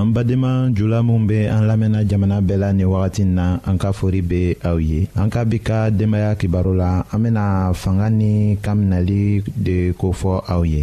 an badenma jula minw be an lamɛnna jamana bɛɛ la ni wagati na an ka fori be aw ye an ka bi ka denbaya kibaro la an bena fanga ni kan minɛli de kofɔ aw ye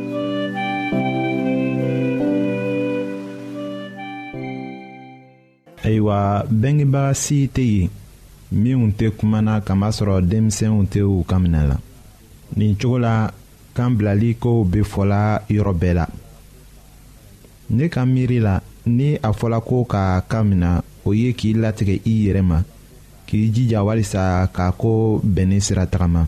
ayiwa bɛngebaga si tɛ yen minnu tɛ kuma na kamasɔrɔ denmisɛnw tɛ u ka minɛ la nin cogo la kan bilali kow bɛ fɔla yɔrɔ bɛɛ la ne ka miiri la ni a fɔla ko ka kan minɛ o ye k'i latigɛ i yɛrɛ ma k'i jija walisa k'a ko bɛnni sira tagama.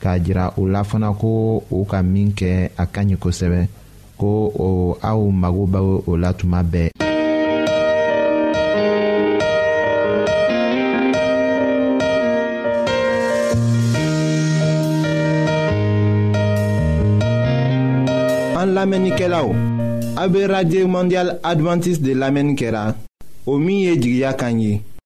k'a jira u la fana ko u ka min kɛ a ka ɲi kosɛbɛ ko o aw mago bɛ o la tuma bɛɛ. an lamɛnnikɛlaw a bɛ radio mondial adventiste de lamɛnni kɛra o min ye jigiya kan ye.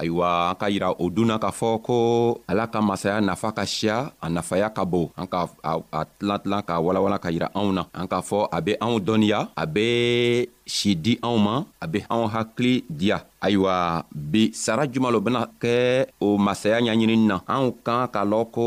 ayiwa an ka yira o dun na k'a fɔ ko ala ka masaya nafa ka siya a nafaya ka bon an ka a tilan tilan k'a walawala ka yira anw na an k'a fɔ a be anw dɔnniya a be si di anw ma a be anw hakili diya ayiwa bi sara juman lo bena kɛ o masaya ɲaɲinini na anw kan k'a lɔn ko